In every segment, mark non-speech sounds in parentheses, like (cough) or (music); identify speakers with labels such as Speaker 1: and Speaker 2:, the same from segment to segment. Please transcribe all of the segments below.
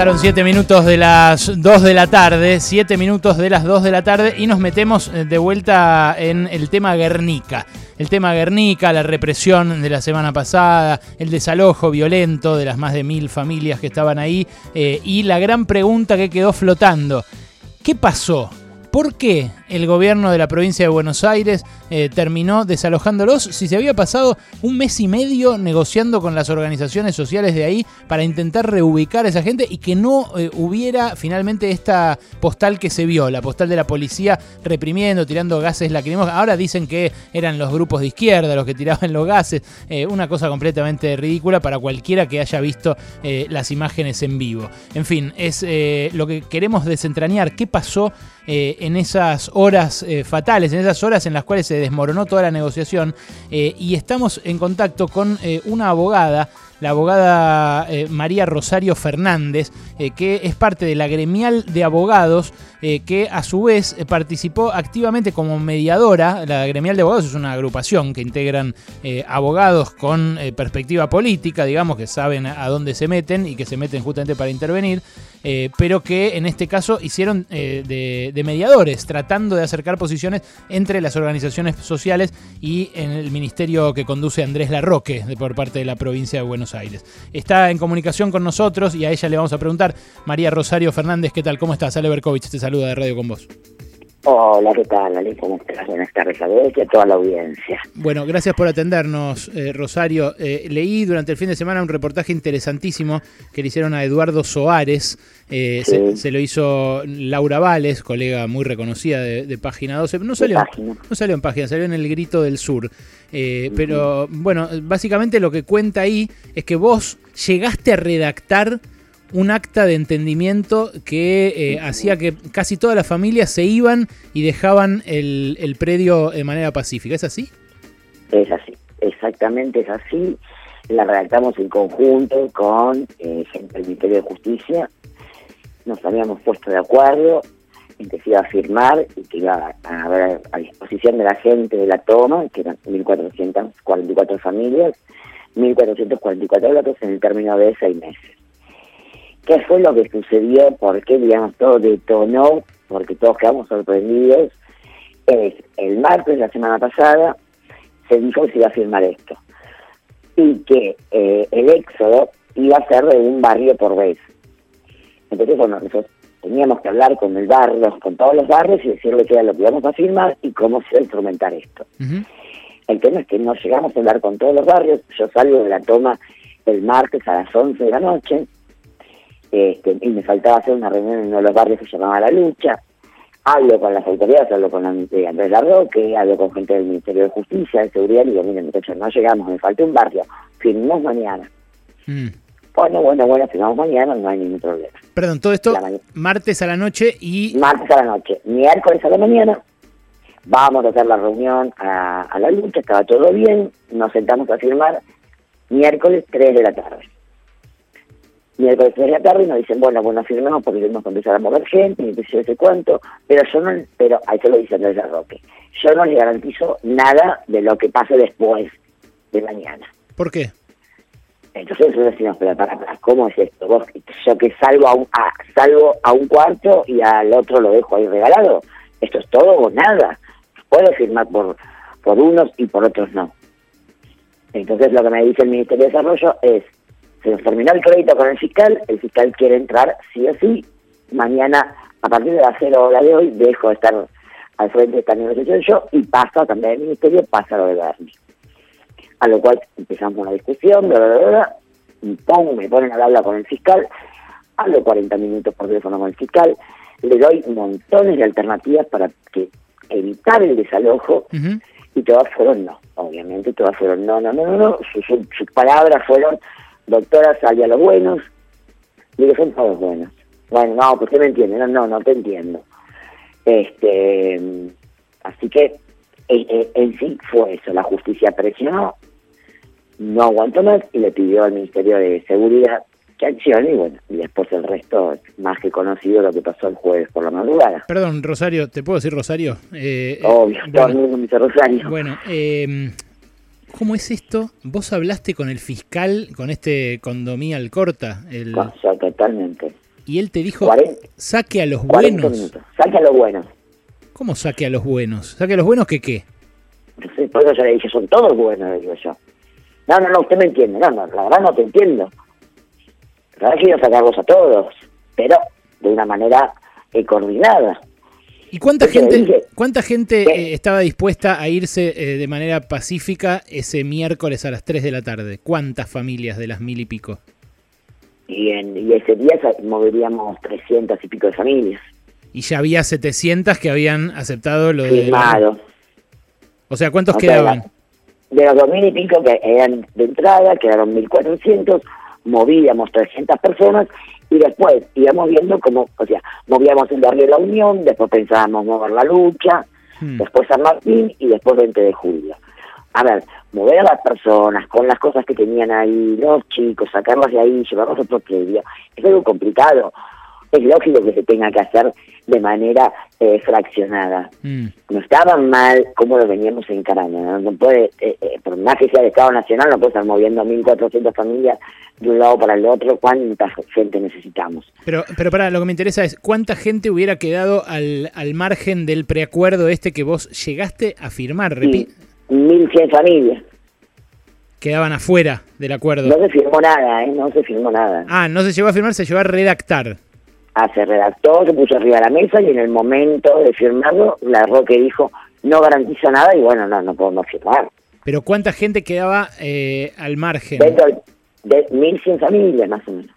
Speaker 1: Pasaron 7 minutos de las 2 de la tarde, 7 minutos de las 2 de la tarde y nos metemos eh, de vuelta en el tema Guernica. El tema Guernica, la represión de la semana pasada, el desalojo violento de las más de mil familias que estaban ahí eh, y la gran pregunta que quedó flotando. ¿Qué pasó? ¿Por qué el gobierno de la provincia de Buenos Aires eh, terminó desalojándolos si se había pasado un mes y medio negociando con las organizaciones sociales de ahí para intentar reubicar a esa gente y que no eh, hubiera finalmente esta postal que se vio, la postal de la policía reprimiendo, tirando gases lacrimógenos. Ahora dicen que eran los grupos de izquierda los que tiraban los gases, eh, una cosa completamente ridícula para cualquiera que haya visto las imágenes en vivo. En fin, es lo que queremos desentrañar, qué pasó en esas horas eh, fatales, en esas horas en las cuales se desmoronó toda la negociación, eh, y estamos en contacto con eh, una abogada la abogada María Rosario Fernández, que es parte de la gremial de abogados, que a su vez participó activamente como mediadora. La gremial de abogados es una agrupación que integran abogados con perspectiva política, digamos, que saben a dónde se meten y que se meten justamente para intervenir. Eh, pero que en este caso hicieron eh, de, mediadores, tratando de acercar posiciones entre las organizaciones sociales y en el ministerio que conduce Andrés Larroque por parte de la provincia de Buenos Aires. Está en comunicación con nosotros y a ella le vamos a preguntar, María Rosario Fernández, ¿qué tal? ¿Cómo estás? Ale Berkovich te saluda de Radio con vos.
Speaker 2: Hola, ¿qué tal, Ale? ¿Cómo estás? Buenas tardes a vos y a toda la audiencia.
Speaker 1: Bueno, gracias por atendernos, eh, Rosario. Eh, leí durante el fin de semana un reportaje interesantísimo que le hicieron a Eduardo Soares. Eh, se, lo hizo Laura Vales, colega muy reconocida de, Página 12. No salió, no salió en Página, salió en El Grito del Sur. Pero bueno, básicamente lo que cuenta ahí es que vos llegaste a redactar un acta de entendimiento que eh, hacía que casi todas las familias se iban y dejaban el, el, predio de manera pacífica. ¿Es así?
Speaker 2: Es así, exactamente es así. La redactamos en conjunto con eh, gente del Ministerio de Justicia. Nos habíamos puesto de acuerdo en que se iba a firmar y que iba a haber a disposición de la gente de la toma, que eran 1.444 familias, 1.444 lotes en el término de seis meses. ¿Qué fue lo que sucedió? ¿Por qué, digamos, todo detonó? Porque todos quedamos sorprendidos. Es el martes de la semana pasada se dijo que se iba a firmar esto. Y que eh, el éxodo iba a ser de un barrio por vez. Entonces, bueno, nosotros teníamos que hablar con el barrio, con todos los barrios y decirle qué era lo que íbamos a firmar y cómo se iba a instrumentar esto. El tema es que no llegamos a hablar con todos los barrios. Yo salgo de la toma el martes a las 11 de la noche este, y me faltaba hacer una reunión en uno de los barrios que se llamaba La Lucha. Hablo con las autoridades, hablo con Andrés Larroque, hablo con gente del Ministerio de Justicia, de Seguridad, y digo, miren, muchachos, no llegamos, me falta un barrio, firmamos mañana. Mm. Bueno, bueno, bueno, firmamos mañana, no hay ningún problema.
Speaker 1: Perdón, todo esto martes a la noche y...
Speaker 2: Martes a la noche, miércoles a la mañana, vamos a hacer la reunión a, a la lucha, estaba todo bien, nos sentamos a firmar miércoles 3 de la tarde miércoles de la tarde y nos dicen, bueno, bueno, firmemos porque tenemos que empezar a mover gente, y sé ese cuánto, pero yo no, pero ahí se lo dice Andrés Roque, yo no le garantizo nada de lo que pase después de mañana.
Speaker 1: ¿Por qué?
Speaker 2: Entonces nosotros decimos, pero para, para, ¿cómo es esto? Vos, yo que salgo a un, a, salgo a un cuarto y al otro lo dejo ahí regalado. Esto es todo o nada. Puedo firmar por, por unos y por otros no. Entonces lo que me dice el Ministerio de Desarrollo es, se nos terminó el crédito con el fiscal, el fiscal quiere entrar sí o sí, mañana a partir de las cero hora de hoy dejo de estar al frente de esta negociación yo y pasa también el ministerio, pasa lo de Bernie. A lo cual empezamos una discusión, bla, bla, bla, y pongo, me ponen a hablar con el fiscal, hablo 40 minutos por teléfono con el fiscal, le doy montones de alternativas para que evitar el desalojo y todas fueron no, obviamente todas fueron no, no, no, no, no. sus palabras fueron doctora salía a los buenos, digo, son todos buenos. Bueno, no, pues usted me entiende, no, no, no te entiendo. Este, así que eh, eh, en, sí fue eso, la justicia presionó, no aguantó más y le pidió al Ministerio de Seguridad que accione y bueno, y después el resto es más que conocido lo que pasó el jueves por la madrugada.
Speaker 1: Perdón, Rosario, ¿te puedo decir Rosario?
Speaker 2: Eh, Obvio, todo el mundo me dice Rosario.
Speaker 1: Bueno, eh, ¿Cómo es esto? ¿Vos hablaste con el fiscal, con este condomía Alcorta? El...
Speaker 2: totalmente.
Speaker 1: Y él te dijo, saque a los
Speaker 2: 40
Speaker 1: buenos.
Speaker 2: minutos. Saque a los buenos.
Speaker 1: ¿Cómo saque a los buenos? ¿Saque a los buenos que qué?
Speaker 2: Por eso yo le dije, son todos buenos, digo yo. No, no, no, usted me entiende. No, no, la verdad no te entiendo. La verdad quiero sacarlos a todos, pero de una manera eh, coordinada.
Speaker 1: ¿Y cuánta gente,
Speaker 2: dije.
Speaker 1: cuánta gente eh, estaba dispuesta a irse eh, de manera pacífica ese miércoles a las 3 de la tarde? ¿Cuántas familias de las mil y pico?
Speaker 2: Y, en, y ese día moveríamos 300 y pico de familias.
Speaker 1: Y ya había 700 que habían aceptado lo de...
Speaker 2: Firmado.
Speaker 1: O sea, ¿cuántos
Speaker 2: O sea,
Speaker 1: quedaban?
Speaker 2: De los 2.000 y pico que eran de entrada, quedaron 1.400, movíamos 300 personas y después íbamos viendo cómo, o sea, movíamos el barrio de la Unión, después pensábamos mover la lucha,
Speaker 1: Hmm.
Speaker 2: después San Martín y después 20 de julio. A ver, mover a las personas con las cosas que tenían ahí, los chicos, sacarlas de ahí, llevarlos a otro predio, es algo complicado. Es lógico que se tenga que hacer de manera eh, fraccionada
Speaker 1: Mm.
Speaker 2: no estaban mal como lo veníamos encarando. No, no puede, eh, eh, por más que sea de Estado Nacional, no puede estar moviendo 1.400 familias de un lado para el otro. ¿Cuánta gente necesitamos?
Speaker 1: Pero, pero para, lo que me interesa es cuánta gente hubiera quedado al, al margen del preacuerdo este que vos llegaste a firmar, repi-
Speaker 2: Y 1.100 familias.
Speaker 1: quedaban afuera del acuerdo.
Speaker 2: No se firmó nada, ¿eh? No se firmó nada.
Speaker 1: Ah, no se llegó a firmar, se llegó a redactar.
Speaker 2: Ah, se redactó, se puso arriba de la mesa y en el momento de firmarlo, la Roque dijo, no garantiza nada y bueno, no, no podemos firmar.
Speaker 1: Pero cuánta gente quedaba eh, al margen.
Speaker 2: Dentro de 1.100 familias, más o menos.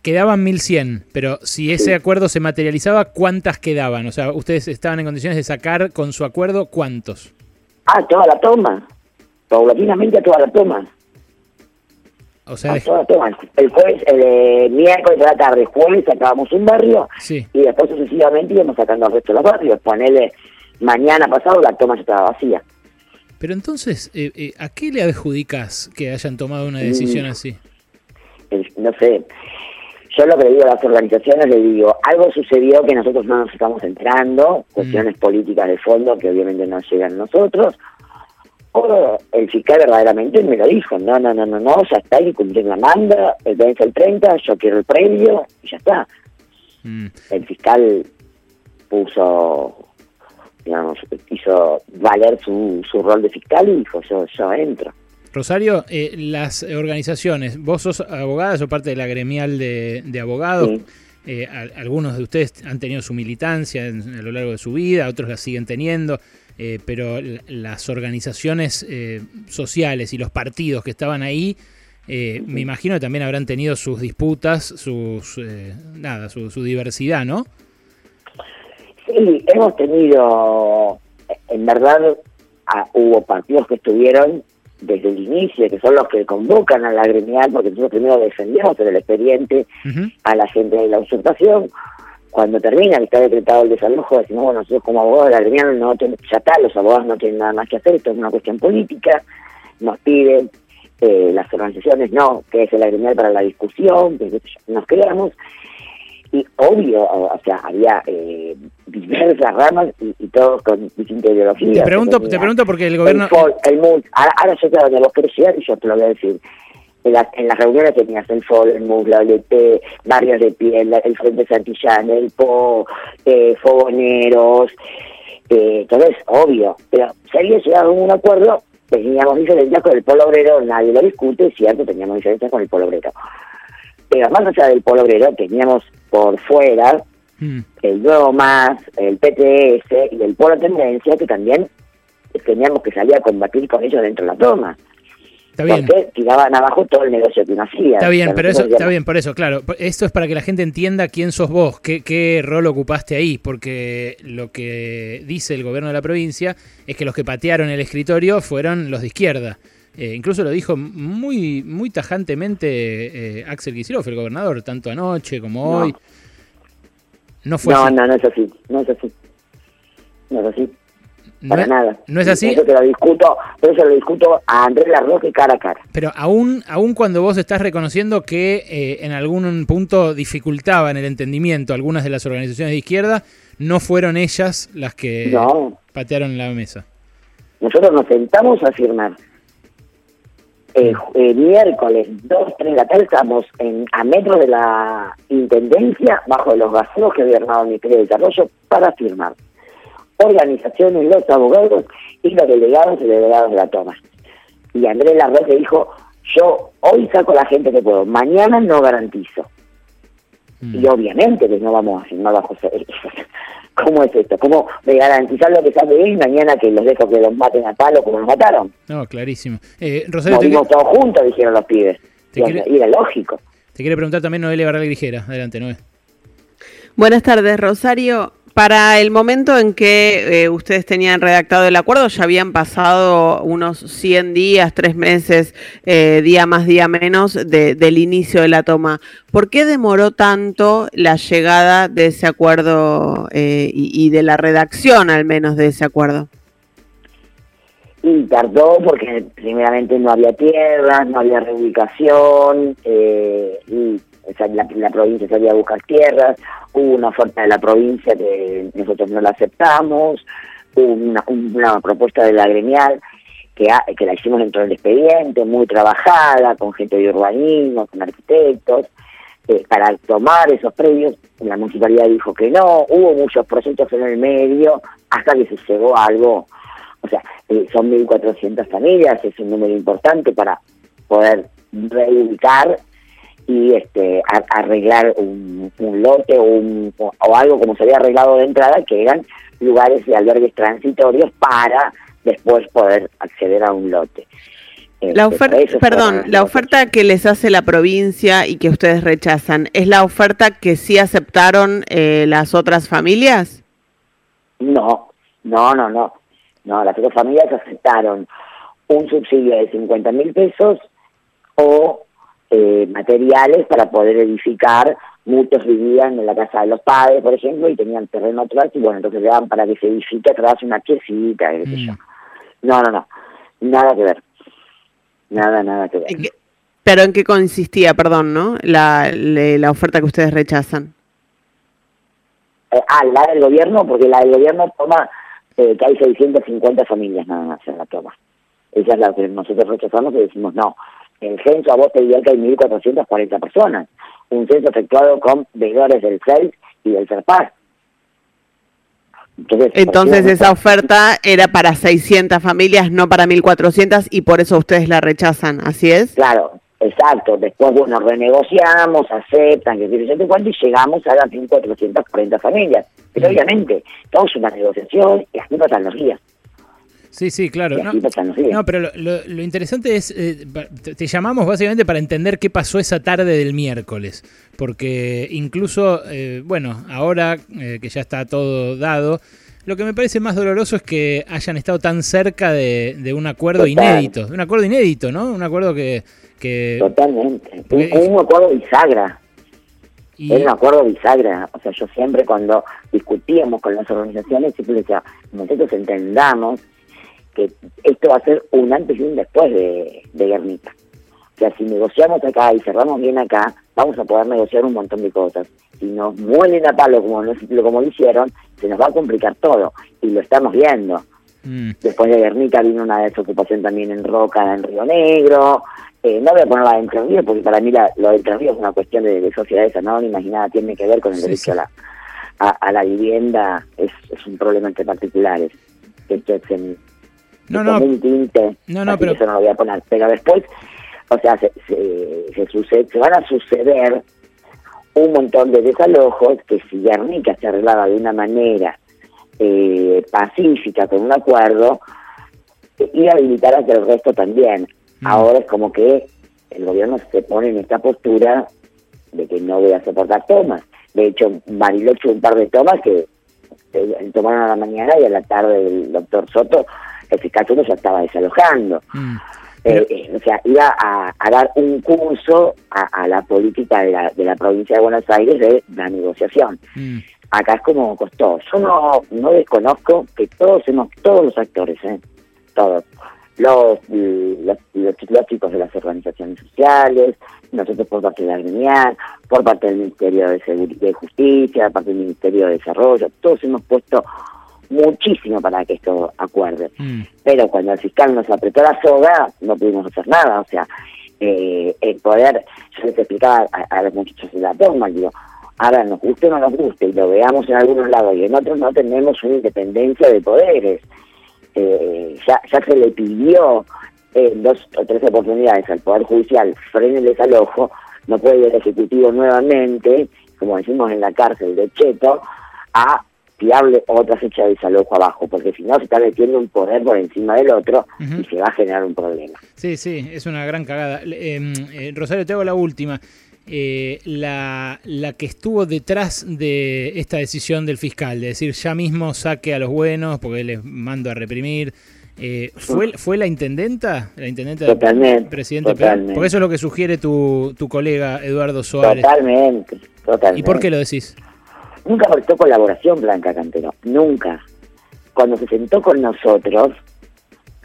Speaker 1: Quedaban 1100, pero si ese
Speaker 2: Sí.
Speaker 1: acuerdo se materializaba, ¿cuántas quedaban? O sea, ustedes estaban en condiciones de sacar con su acuerdo cuántos.
Speaker 2: Ah, toda la toma. Paulatinamente a toda la toma.
Speaker 1: O sea,
Speaker 2: Ah. El jueves, el eh, miércoles de la tarde, jueves sacábamos un barrio
Speaker 1: sí.
Speaker 2: y después sucesivamente íbamos sacando al resto de los barrios. Ponele, mañana pasado la toma ya estaba vacía.
Speaker 1: Pero entonces, eh, eh, ¿a qué le adjudicas que hayan tomado una decisión
Speaker 2: Mm.
Speaker 1: así?
Speaker 2: El- no sé, yo lo que le digo a las organizaciones, le digo, algo sucedió que nosotros no nos estamos enterando, cuestiones políticas de fondo que obviamente no llegan a nosotros, el fiscal verdaderamente me lo dijo, no, no, no, no, no, ya está, hay que cumplir la manda, el vence el 30, yo quiero el premio, y ya está.
Speaker 1: Mm.
Speaker 2: el fiscal puso, digamos, hizo valer su, su rol de fiscal y dijo, yo, yo entro.
Speaker 1: Rosario, eh, las organizaciones, vos sos abogada, sos parte de la gremial de, de abogados.
Speaker 2: Sí.
Speaker 1: Eh, al- algunos de ustedes han tenido su militancia en- a lo largo de su vida, otros la siguen teniendo, eh, pero las organizaciones eh, sociales y los partidos que estaban ahí, eh, me imagino que también habrán tenido sus disputas, sus eh, nada, su, su diversidad, ¿no?
Speaker 2: Sí, hemos tenido, en verdad, ah, hubo partidos que estuvieron desde el inicio, que son los que convocan a la gremial, porque nosotros primero defendemos en el expediente a la gente de la usurpación. Cuando termina, que está decretado el desalojo, decimos, bueno, nosotros como abogados de la gremial no ten- ya está, los abogados no tienen nada más que hacer, esto es una cuestión política, nos piden eh, las organizaciones, no, que es la gremial para la discusión, que nos quedamos, y obvio, o, o sea, había eh, diversas ramas y, y todos con distintas ideologías.
Speaker 1: Te pregunto, te pregunto porque el gobierno...
Speaker 2: el el ahora, ahora yo sé a donde vos querés llegar y yo te lo voy a decir. En las, en las reuniones tenías el FOL, el MUS, la OLT, Barrios de Piel, la- el Frente Santillán, el PO, eh, Fogoneros, eh, entonces, obvio, pero se había llegado a un acuerdo, teníamos diferencias con el Polo Obrero, nadie lo discute, es cierto, teníamos diferencias con el Polo Obrero. Pero más allá del Polo Obrero, teníamos por fuera
Speaker 1: Mm.
Speaker 2: el Nuevo Más, el PTS y el Polo Tendencia, que también teníamos que salir a combatir con ellos dentro de la toma.
Speaker 1: Está bien.
Speaker 2: Porque tiraban abajo todo el negocio que uno hacía.
Speaker 1: Está bien, pero eso, está bien, por eso, claro. Esto es para que la gente entienda quién sos vos, qué, qué rol ocupaste ahí, porque lo que dice el gobierno de la provincia es que los que patearon el escritorio fueron los de izquierda. Eh, incluso lo dijo muy, muy tajantemente eh, Axel Kicillof, el gobernador, tanto anoche como
Speaker 2: No.
Speaker 1: hoy. No fue
Speaker 2: No,
Speaker 1: así.
Speaker 2: no, no es así, no es así. No es así, para
Speaker 1: es-
Speaker 2: nada.
Speaker 1: ¿No es así?
Speaker 2: Eso te lo discuto, pero eso lo discuto a Andrés Larroque cara a cara.
Speaker 1: Pero aún, aún cuando vos estás reconociendo que eh, en algún punto dificultaban el entendimiento algunas de las organizaciones de izquierda, no fueron ellas las que
Speaker 2: No,
Speaker 1: patearon la mesa.
Speaker 2: nosotros nos sentamos a firmar. Eh, eh, miércoles 2, 3 de la tarde estamos en, a metros de la Intendencia, bajo los vacíos que había armado el Ministerio de Desarrollo, para firmar. Organizaciones, los abogados y los delegados y delegados de la toma. Y Andrés Larroque dijo, yo hoy saco la gente que puedo, mañana no garantizo. Mm. Y obviamente que no vamos a firmar bajo (laughs) ¿Cómo es esto? ¿Cómo de garantizar lo que sabe él mañana que los dejo que los maten a palo como los mataron?
Speaker 1: No, clarísimo. Eh,
Speaker 2: Rosario, Morimos todos juntos, dijeron los pibes. Y, era lógico.
Speaker 1: Te quiere preguntar también Noelia Barral Grijera. Adelante, Noé.
Speaker 3: Buenas tardes, Rosario. Para el momento en que eh, ustedes tenían redactado el acuerdo, ya habían pasado unos 100 días, tres meses, eh, día más, día menos, del inicio de la toma. ¿Por qué demoró tanto la llegada de ese acuerdo eh, y, de la redacción, al menos, de ese acuerdo?
Speaker 2: Y tardó porque primeramente no había tierras, no había reubicación, y la, provincia salía a buscar tierras, hubo una oferta de la provincia que nosotros no la aceptamos, hubo una, propuesta de la gremial que, que la hicimos dentro del expediente, muy trabajada, con gente de urbanismo, con arquitectos, eh, para tomar esos predios, la municipalidad dijo que no, hubo muchos proyectos en el medio, hasta que se llegó a algo, o sea, eh, son 1.400 familias, es un número importante para poder reubicar y este arreglar un, lote o, un, o algo como se había arreglado de entrada, que eran lugares de albergues transitorios para después poder acceder a un lote.
Speaker 3: La este, oferta, perdón, la oferta que les hace la provincia y que ustedes rechazan, ¿es la oferta que sí aceptaron eh, las otras familias?
Speaker 2: No, no, no, no. No, las otras familias aceptaron un subsidio de 50 mil pesos o eh, materiales para poder edificar. Muchos vivían en la casa de los padres, por ejemplo, y tenían terreno atrás, y bueno, entonces le daban para que se edifique atrás una piecita, mm. No, no, no, nada que ver. Nada, nada que ver.
Speaker 3: ¿Pero en qué consistía, perdón, no? La, la oferta que ustedes rechazan.
Speaker 2: Eh, ah, la del gobierno, porque la del gobierno toma eh, que hay 650 familias nada más en la toma. Esa es la que nosotros rechazamos y decimos no el censo a vos te diría que hay 1.440 personas. Un censo efectuado con veedores del CELS y del CERPAS.
Speaker 3: Entonces, esa oferta era para 600 familias, no para 1.400, y por eso ustedes la rechazan, ¿así es?
Speaker 2: Claro, exacto. Después, bueno, renegociamos, aceptan, que cuánto, y llegamos a las 1.440 familias. Pero obviamente, todo es una negociación y así pasan los días.
Speaker 1: Sí, sí, claro. No, pero lo, interesante es, eh, te llamamos básicamente para entender qué pasó esa tarde del miércoles, porque incluso, eh, bueno, ahora eh, que ya está todo dado, lo que me parece más doloroso es que hayan estado tan cerca de, un acuerdo inédito, de un acuerdo inédito, ¿no? Un acuerdo que... que
Speaker 2: Totalmente, un, acuerdo bisagra. Es un acuerdo bisagra, o sea, yo siempre cuando discutíamos con las organizaciones, siempre decía, nosotros entendamos que esto va a ser un antes y un después de, de Guernica. O sea, si negociamos acá y cerramos bien acá, vamos a poder negociar un montón de cosas. Si nos muelen a palo como, como lo hicieron, se nos va a complicar todo. Y lo estamos viendo. Mm. Después de Guernica vino una desocupación también en Roca, en Río Negro. Eh, no voy a ponerla de Entre Ríos porque para mí la, lo de Entre Ríos es una cuestión de, de sociedades anónimas y nada tiene que ver con el derecho a la a, la vivienda. Es, es un problema entre particulares. Esto es en, no, no, no, no, pero... Eso no lo voy a poner. Pero después, o sea, se, se, sucede, se van a suceder un montón de desalojos que si Guernica se arreglaba de una manera eh, pacífica, con un acuerdo, iba a habilitar a que el resto también. Mm. Ahora es como que el gobierno se pone en esta postura de que no voy a soportar tomas. De hecho, Bariloche un par de tomas que eh, tomaron a la mañana y a la tarde el doctor Soto el fiscal ya estaba desalojando. Mm. Eh, eh, o sea, iba a, dar un curso a, la política de la, de la provincia de Buenos Aires de la negociación. Mm. Acá es como costó. Yo no, no desconozco que todos hemos, todos los actores, ¿eh? todos, los, los, los, chicos de las organizaciones sociales, nosotros por parte de la Gremial, por parte del Ministerio de, de Justicia, por parte del Ministerio de Desarrollo, todos hemos puesto muchísimo para que esto acuerde.
Speaker 1: Mm.
Speaker 2: Pero cuando el fiscal nos apretó la soga, no pudimos hacer nada. O sea, eh, el poder, yo les explicaba a, a los muchachos de la toma, digo, ahora nos guste o no nos guste, y lo veamos en algunos lados y en otros no tenemos una independencia de poderes. Eh, ya, ya se le pidió en dos o tres oportunidades al Poder Judicial frene el desalojo, no puede ir el Ejecutivo nuevamente, como decimos en la cárcel de Cheto, a fiable otra fecha de desalojo abajo, porque si no se está metiendo un poder por encima del otro y se va a generar un problema.
Speaker 1: Sí, sí, es una gran cagada. Eh, eh, Rosario, te hago la última. Eh, la, la que estuvo detrás de esta decisión del fiscal, de decir ya mismo saque a los buenos porque les mando a reprimir, eh, ¿fue, ¿fue la intendenta? ¿La intendenta del
Speaker 2: Totalmente,
Speaker 1: presidente
Speaker 2: totalmente.
Speaker 1: Porque eso es lo que sugiere tu, tu colega Eduardo Suárez.
Speaker 2: Totalmente, totalmente.
Speaker 1: ¿Y por qué lo decís?
Speaker 2: Nunca prestó colaboración Blanca Cantero, nunca. Cuando se sentó con nosotros,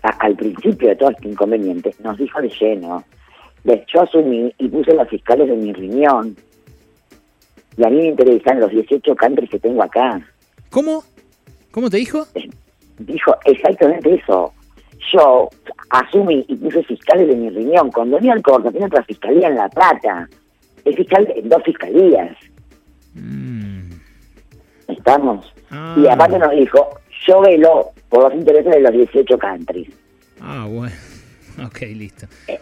Speaker 2: a- al principio de todo este inconveniente, nos dijo de lleno, de- yo asumí y puse los fiscales en mi riñón. Y a mí me interesan los 18 countries que tengo acá.
Speaker 1: ¿Cómo? ¿Cómo te dijo?
Speaker 2: Dijo exactamente eso. Yo asumí y puse fiscales de mi riñón. Cuando venía al corte, tenía otra fiscalía en La Plata. Es fiscal en dos fiscalías.
Speaker 1: Mm.
Speaker 2: ¿Estamos?
Speaker 1: Ah.
Speaker 2: Y aparte nos dijo, yo velo por los intereses de los 18 countries.
Speaker 1: Ah, bueno. (laughs) Ok, listo.
Speaker 2: Eh,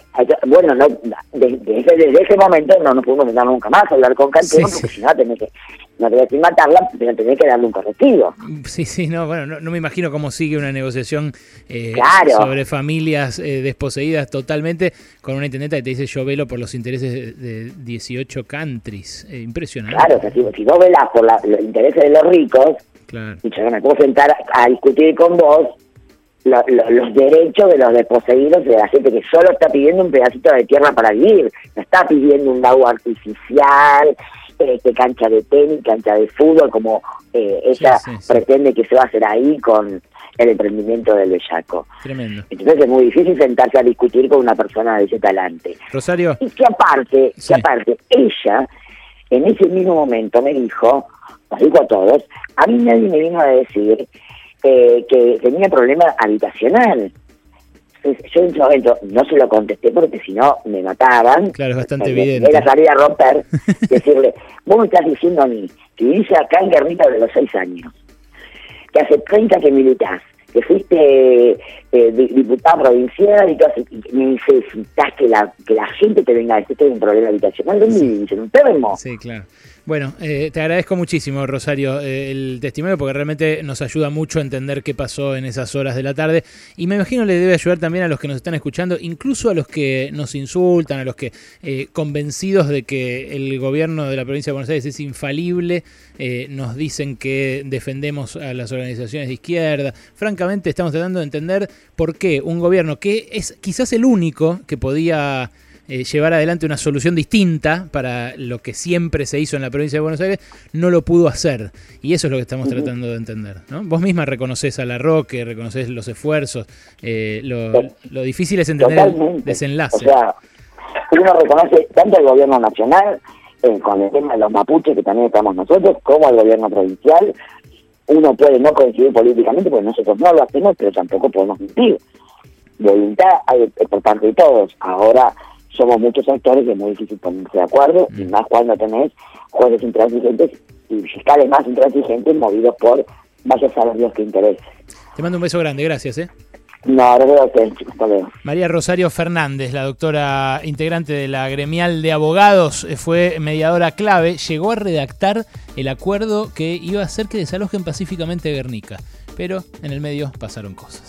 Speaker 2: bueno, no, desde, desde, desde ese momento no nos pudimos sentar nunca más a hablar con Cantero,
Speaker 1: Sí,
Speaker 2: porque
Speaker 1: sí.
Speaker 2: si no tenés que, no tenés que matarla, pero tenés que darle un correctivo.
Speaker 1: Sí, sí, no, bueno, no, no me imagino cómo sigue una negociación eh,
Speaker 2: Claro.
Speaker 1: sobre familias eh, desposeídas totalmente con una intendenta que te dice yo velo por los intereses de, de 18 countries. Eh, impresionante.
Speaker 2: Claro, o sea, si, si vos velás por la- los intereses de los ricos,
Speaker 1: Claro.
Speaker 2: y yo me puedo sentar a, a discutir con vos lo- lo- los derechos de los desposeídos de la gente que solo está pidiendo un pedacito de tierra para vivir, no está pidiendo un lago artificial, que cancha de tenis, cancha de fútbol, como eh, ella
Speaker 1: sí, sí.
Speaker 2: pretende que se va a hacer ahí con el emprendimiento del Bellaco.
Speaker 1: Tremendo.
Speaker 2: Entonces es muy difícil sentarse a discutir con una persona de ese talante.
Speaker 1: Rosario,
Speaker 2: Y que aparte, que aparte, ella en ese mismo momento me dijo, nos dijo a todos, a mí nadie me vino a decir eh, que tenía problema habitacional. Entonces, yo en ese momento no se lo contesté porque si no me mataban.
Speaker 1: claro, es bastante evidente.
Speaker 2: Era salir a romper, decirle, (laughs) vos me estás diciendo a mí que vivís acá en Guernica de los seis años, que hace 30 que militás, que fuiste eh, di- diputado provincial y, todo, necesitas que la, que la gente te venga a decir que hay un problema habitacional. ¿Dónde vivís? ¿En un enfermo?
Speaker 1: Sí, claro. Bueno, eh, te agradezco muchísimo, Rosario, eh, el testimonio porque realmente nos ayuda mucho a entender qué pasó en esas horas de la tarde y me imagino le debe ayudar también a los que nos están escuchando, incluso a los que nos insultan, a los que eh, convencidos de que el gobierno de la provincia de Buenos Aires es infalible, eh, nos dicen que defendemos a las organizaciones de izquierda. Francamente, estamos tratando de entender por qué un gobierno que es quizás el único que podía eh, llevar adelante una solución distinta para lo que siempre se hizo en la provincia de Buenos Aires, no lo pudo hacer. Y eso es lo que estamos tratando de entender. ¿no? Vos misma reconoces a la Roque, reconoces los esfuerzos, eh, lo, lo difícil es entender el desenlace.
Speaker 2: O sea, uno reconoce tanto al gobierno nacional, eh, con el tema de los mapuches, que también estamos nosotros, como al gobierno provincial. Uno puede no coincidir políticamente, porque nosotros no lo hacemos, pero tampoco podemos mentir. Voluntad hay por parte de todos. Ahora somos muchos actores y es muy difícil ponerse de acuerdo, y
Speaker 1: Mm.
Speaker 2: más cuando tenés jueces intransigentes y fiscales más intransigentes movidos por vaya a saber Dios qué interés.
Speaker 1: Te mando un beso grande, gracias. ¿eh?
Speaker 2: No, no veo luego.
Speaker 1: María Rosario Fernández, la doctora integrante de la gremial de abogados, eh, fue mediadora clave, llegó a redactar el acuerdo que iba a hacer que desalojen pacíficamente Guernica, pero en el medio pasaron cosas.